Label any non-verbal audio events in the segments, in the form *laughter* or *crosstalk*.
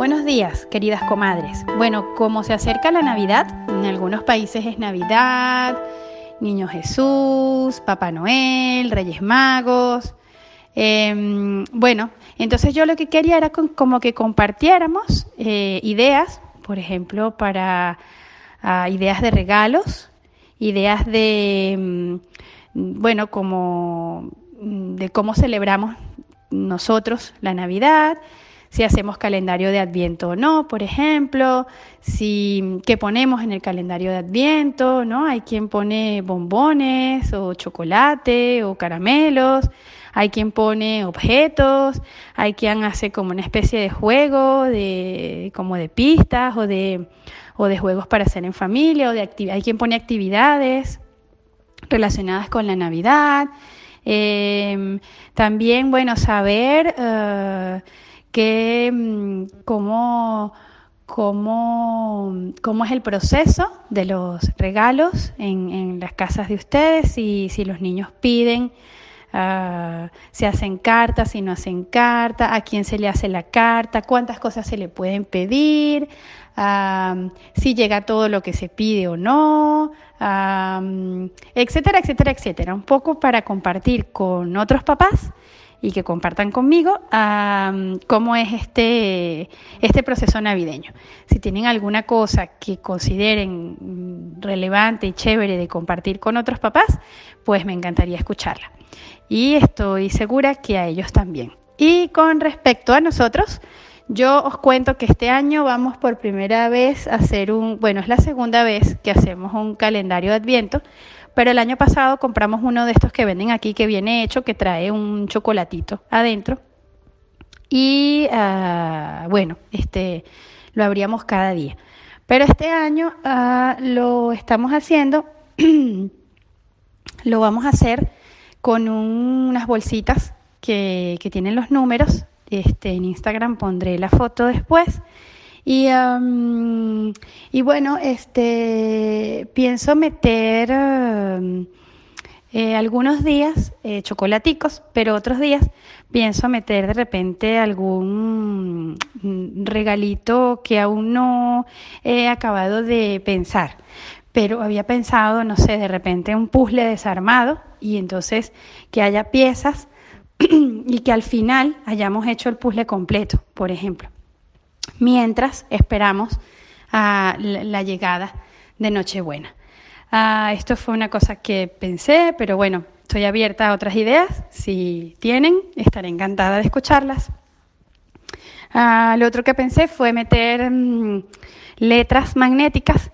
Buenos días, queridas comadres. Bueno, como se acerca la Navidad, en algunos países es Navidad, Niño Jesús, Papá Noel, Reyes Magos. Em, bueno, entonces yo lo que quería era como que compartiéramos eh, ideas, por ejemplo, para ah, ideas de regalos, ideas de, mm, bueno, como mm, de cómo celebramos nosotros la Navidad, si hacemos calendario de Adviento o no, por ejemplo, si qué ponemos en el calendario de Adviento, ¿no? Hay quien pone bombones o chocolate o caramelos, hay quien pone objetos, hay quien hace como una especie de juego de como de pistas o de o de juegos para hacer en familia o de hay quien pone actividades relacionadas con la Navidad. Em, también, bueno, saber uh, que, mm, cómo, cómo, cómo, es el proceso de los regalos en, en las casas de ustedes, si, si los niños piden, uh, si hacen carta, si no hacen carta, a quién se le hace la carta, cuántas cosas se le pueden pedir, uh, si llega todo lo que se pide o no, uh, etcétera, etcétera, etcétera. Un poco para compartir con otros papás y que compartan conmigo cómo es este, este proceso navideño. Si tienen alguna cosa que consideren relevante y chévere de compartir con otros papás, pues me encantaría escucharla. Y estoy segura que a ellos también. Y con respecto a nosotros, yo os cuento que este año vamos por primera vez a hacer un, bueno, es la segunda vez que hacemos un calendario de Adviento pero el año pasado compramos uno de estos que venden aquí que viene hecho, que trae un chocolatito adentro. Y uh, bueno, este lo abríamos cada día. Pero este año uh, lo estamos haciendo, *clears throat* lo vamos a hacer con un, unas bolsitas que, que, tienen los números. Este, en Instagram pondré la foto después. Y, um, y bueno, este, pienso meter um, eh, algunos días eh, chocolaticos, pero otros días pienso meter de repente algún regalito que aún no he acabado de pensar. Pero había pensado, no sé, de repente un puzzle desarmado y entonces que haya piezas *clears throat* y que al final hayamos hecho el puzzle completo, por ejemplo mientras esperamos a la llegada de Nochebuena. Ah, esto fue una cosa que pensé, pero bueno, estoy abierta a otras ideas. Si tienen, estaré encantada de escucharlas. Ah, lo otro que pensé fue meter mm, letras magnéticas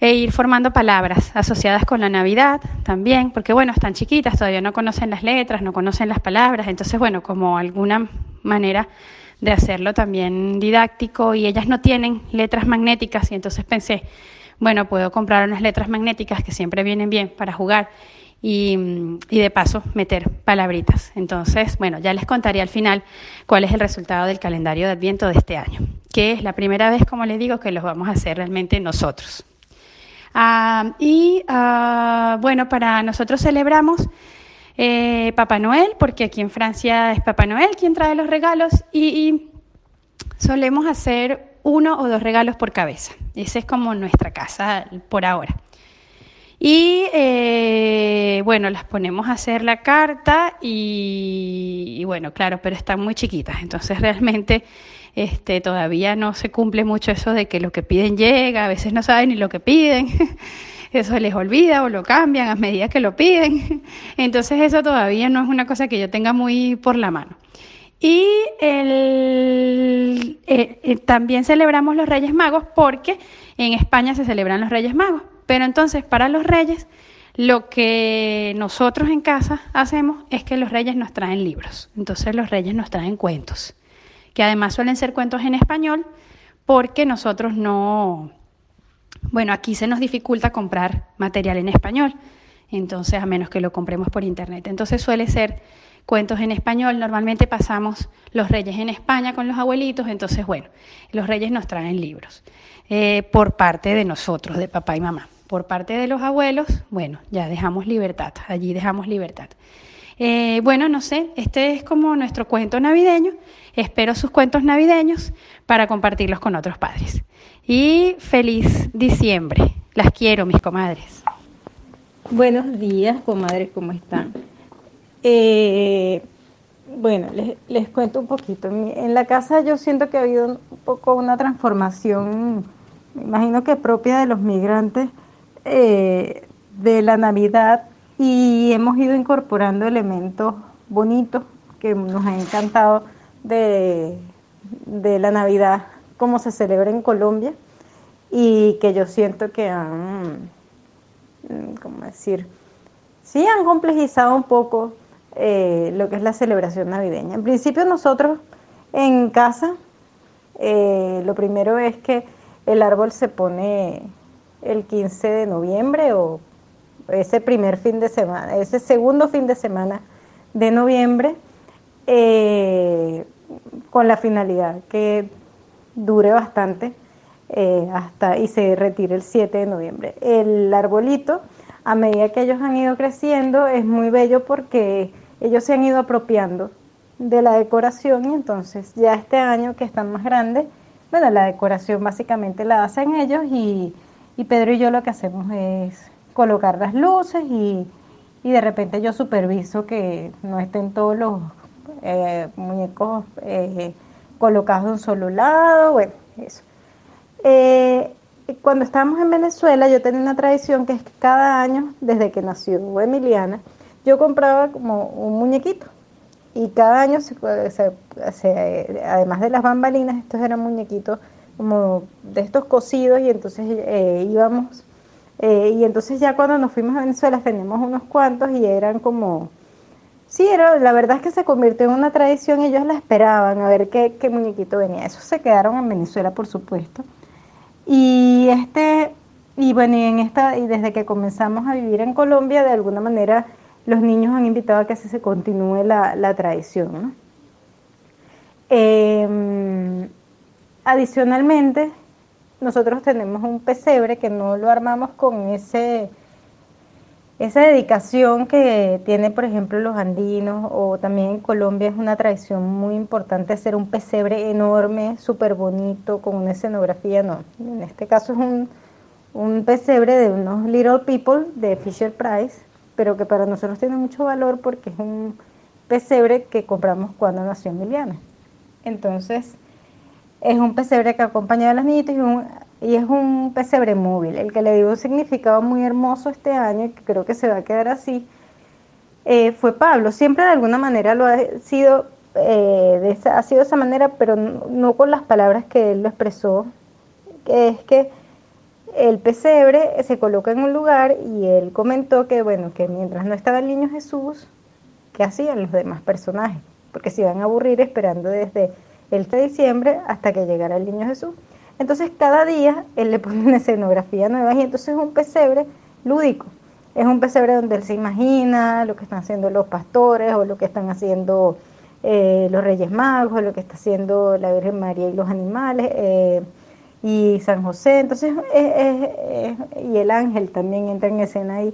e ir formando palabras asociadas con la Navidad también, porque bueno, están chiquitas, todavía no conocen las letras, no conocen las palabras, entonces bueno, como alguna manera de hacerlo también didáctico y ellas no tienen letras magnéticas y entonces pensé, bueno, puedo comprar unas letras magnéticas que siempre vienen bien para jugar y, y, de paso meter palabritas. Entonces, bueno, ya les contaré al final cuál es el resultado del calendario de Adviento de este año, que es la primera vez, como les digo, que los vamos a hacer realmente nosotros. Ah, y ah, bueno, para nosotros celebramos eh, Papá Noel, porque aquí en Francia es Papá Noel quien trae los regalos y, solemos hacer uno o dos regalos por cabeza. Esa es como nuestra casa por ahora. Y eh, bueno, las ponemos a hacer la carta y, bueno, claro, pero están muy chiquitas, entonces *laughs* realmente este, todavía no se cumple mucho eso de que lo que piden llega, a veces no saben ni lo que piden. *laughs* eso les olvida o lo cambian a medida que lo piden. *laughs* Entonces eso todavía no es una cosa que yo tenga muy por la mano. Y eh, eh, también celebramos los Reyes Magos porque en España se celebran los Reyes Magos. Pero entonces para los Reyes lo que nosotros en casa hacemos es que los Reyes nos traen libros. Entonces los Reyes nos traen cuentos, que además suelen ser cuentos en español porque nosotros no, bueno, aquí se nos dificulta comprar material en español, entonces a menos que lo compremos por internet. Entonces suele ser cuentos en español. Normalmente pasamos los reyes en España con los abuelitos, entonces bueno, los reyes nos traen libros eh, por parte de nosotros, de papá y mamá. Por parte de los abuelos, bueno, ya dejamos libertad, allí dejamos libertad. Eh, bueno, no sé, este es como nuestro cuento navideño. Espero sus cuentos navideños para compartirlos con otros padres. Y feliz diciembre. Las quiero, mis comadres. Buenos días, comadres, ¿cómo están? Eh, bueno, les, cuento un poquito. En, la casa yo siento que ha habido un poco una transformación, me imagino que propia de los migrantes, eh, de la Navidad y hemos ido incorporando elementos bonitos que nos han encantado de, de la Navidad como se celebra en Colombia y que yo siento que han, ¿cómo decir? Sí, han complejizado un poco eh, lo que es la celebración navideña. En principio nosotros en casa, eh, lo primero es que el árbol se pone el 15 de noviembre o ese primer fin de semana, ese segundo fin de semana de noviembre, eh, con la finalidad que dure bastante hasta y se retire el 7 de noviembre. El arbolito, a medida que ellos han ido creciendo, es muy bello porque ellos se han ido apropiando de la decoración y entonces ya este año que están más grandes, bueno, la decoración básicamente la hacen ellos y, Pedro y yo lo que hacemos es colocar las luces y, de repente yo superviso que no estén todos los eh, muñecos eh, colocados de un solo lado, bueno, eso. Eh, cuando estábamos en Venezuela yo tenía una tradición que es que cada año, desde que nació Emiliana, yo compraba como un muñequito y cada año, se, además de las bambalinas, estos eran muñequitos como de estos cosidos y entonces íbamos, eh, y entonces ya cuando nos fuimos a Venezuela tenemos unos cuantos y eran como, sí, era, la verdad es que se convirtió en una tradición ellos la esperaban a ver qué, qué muñequito venía. Esos se quedaron en Venezuela, por supuesto. Y este, y bueno, y en esta, y desde que comenzamos a vivir en Colombia, de alguna manera los niños han invitado a que así se continúe la, tradición. Em, adicionalmente, nosotros tenemos un pesebre que no lo armamos con ese esa dedicación que tiene, por ejemplo, los andinos o también en Colombia es una tradición muy importante hacer un pesebre enorme, súper bonito, con una escenografía, no. En este caso es un, un pesebre de unos Little People de Fisher Price, pero que para nosotros tiene mucho valor porque es un pesebre que compramos cuando nació Emiliana. Entonces, es un pesebre que acompaña a las niñitas y, es un pesebre móvil, el que le dio un significado muy hermoso este año y que creo que se va a quedar así, eh, fue Pablo. Siempre de alguna manera lo ha sido, eh, de esa, ha sido de esa manera, pero no con las palabras que él lo expresó, que es que el pesebre se coloca en un lugar y él comentó que, bueno, que mientras no estaba el niño Jesús, ¿qué hacían los demás personajes? Porque se iban a aburrir esperando desde el 3 de diciembre hasta que llegara el niño Jesús. Entonces cada día él le pone una escenografía nueva y entonces es un pesebre lúdico. Es un pesebre donde él se imagina lo que están haciendo los pastores o lo que están haciendo eh, los Reyes Magos, o lo que está haciendo la Virgen María y los animales. Eh, y San José, entonces, y el ángel también entra en escena ahí.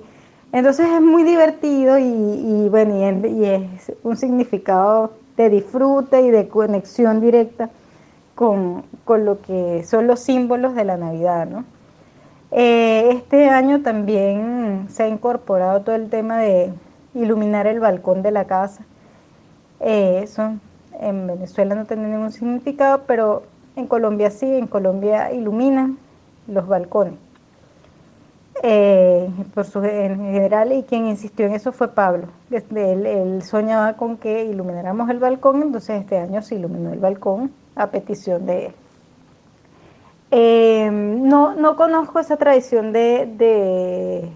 Entonces es muy divertido y, bueno, y, es un significado de disfrute y de conexión directa con, lo que son los símbolos de la Navidad, ¿no? Eh, este año también se ha incorporado todo el tema de iluminar el balcón de la casa. Eh, eso en Venezuela no tiene ningún significado, pero en Colombia sí, en Colombia iluminan los balcones. Eh, por su, en general, y quien insistió en eso fue Pablo. Él, soñaba con que ilumináramos el balcón, entonces este año se iluminó el balcón a petición de él. Eh, no, no conozco esa tradición de,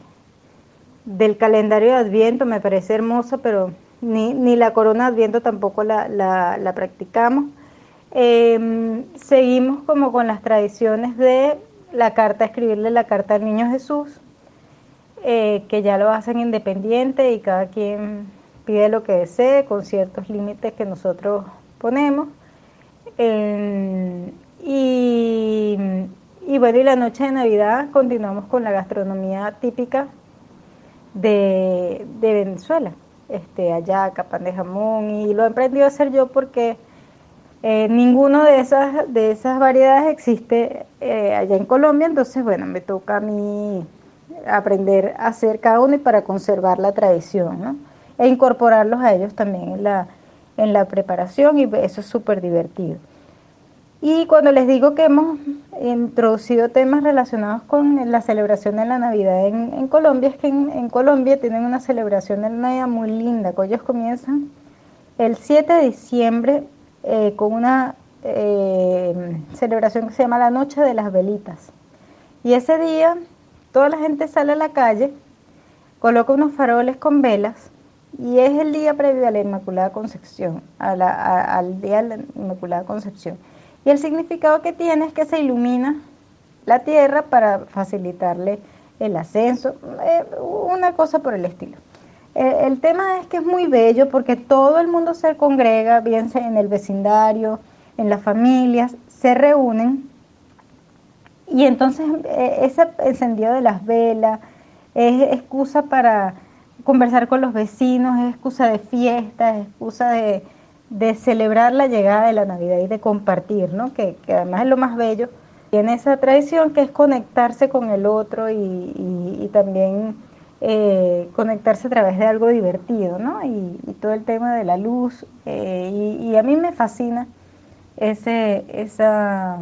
del calendario de Adviento, me parece hermosa, pero ni, ni la corona de Adviento tampoco la, la, la practicamos. Eh, seguimos como con las tradiciones de la carta, escribirle la carta al niño Jesús, eh, que ya lo hacen independiente y cada quien pide lo que desee con ciertos límites que nosotros ponemos. y, bueno, y la noche de Navidad continuamos con la gastronomía típica de, de Venezuela. este, ayaca, pan de jamón, y lo he a hacer yo porque eh, ninguno de esas, de esas variedades existe eh, allá en Colombia, entonces bueno, me toca a mí aprender a hacer cada uno y para conservar la tradición. E incorporarlos a ellos también en la, en la preparación y eso es súper divertido. Y cuando les digo que hemos introducido temas relacionados con la celebración de la Navidad en, Colombia, es que en, Colombia tienen una celebración de la Navidad muy linda, que ellos comienzan el 7 de diciembre eh, con una eh, celebración que se llama la Noche de las Velitas. Y ese día toda la gente sale a la calle, coloca unos faroles con velas y es el día previo a la Inmaculada Concepción, al día de la Inmaculada Concepción. Y el significado que tiene es que se ilumina la tierra para facilitarle el ascenso, eh, una cosa por el estilo. Eh, el tema es que es muy bello porque todo el mundo se congrega, bien en el vecindario, en las familias, se reúnen y entonces eh, ese encendido de las velas es excusa para conversar con los vecinos, es excusa de fiesta, es excusa de, celebrar la llegada de la Navidad y de compartir, ¿no? Que, además es lo más bello. Tiene esa tradición que es conectarse con el otro y, también eh, conectarse a través de algo divertido, ¿no? Y, todo el tema de la luz. Eh, y, a mí me fascina ese, esa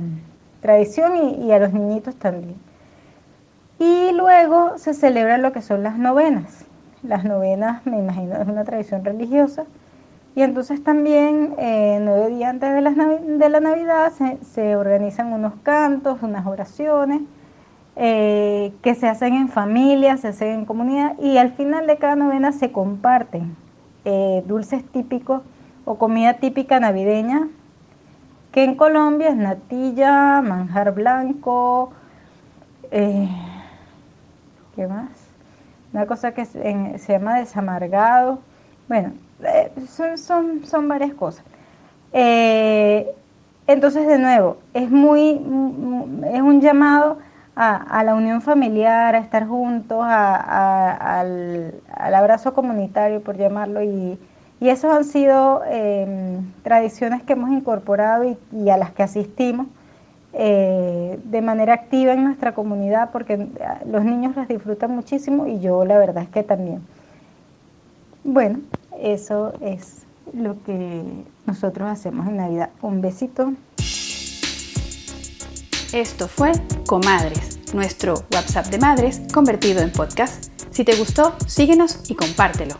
tradición y, a los niñitos también. Y luego se celebra lo que son las novenas. Las novenas, me imagino, es una tradición religiosa. Y entonces también, eh, nueve días antes de, de la Navidad, se, organizan unos cantos, unas oraciones, eh, que se hacen en familia, se hacen en comunidad, y al final de cada novena se comparten eh, dulces típicos o comida típica navideña que en Colombia es natilla, manjar blanco, eh, ¿qué más? Una cosa que se, llama desamargado. Bueno, eh, son, son, varias cosas. Entonces, de nuevo, es muy, es un llamado a, la unión familiar, a estar juntos, al, al, abrazo comunitario, por llamarlo, y, y esas han sido em, tradiciones que hemos incorporado y, a las que asistimos eh, de manera activa en nuestra comunidad porque los niños las disfrutan muchísimo y yo la verdad es que también. Bueno, eso es lo que nosotros hacemos en Navidad. Un besito. Esto fue Comadres, nuestro WhatsApp de madres convertido en podcast. Si te gustó, síguenos y compártelo.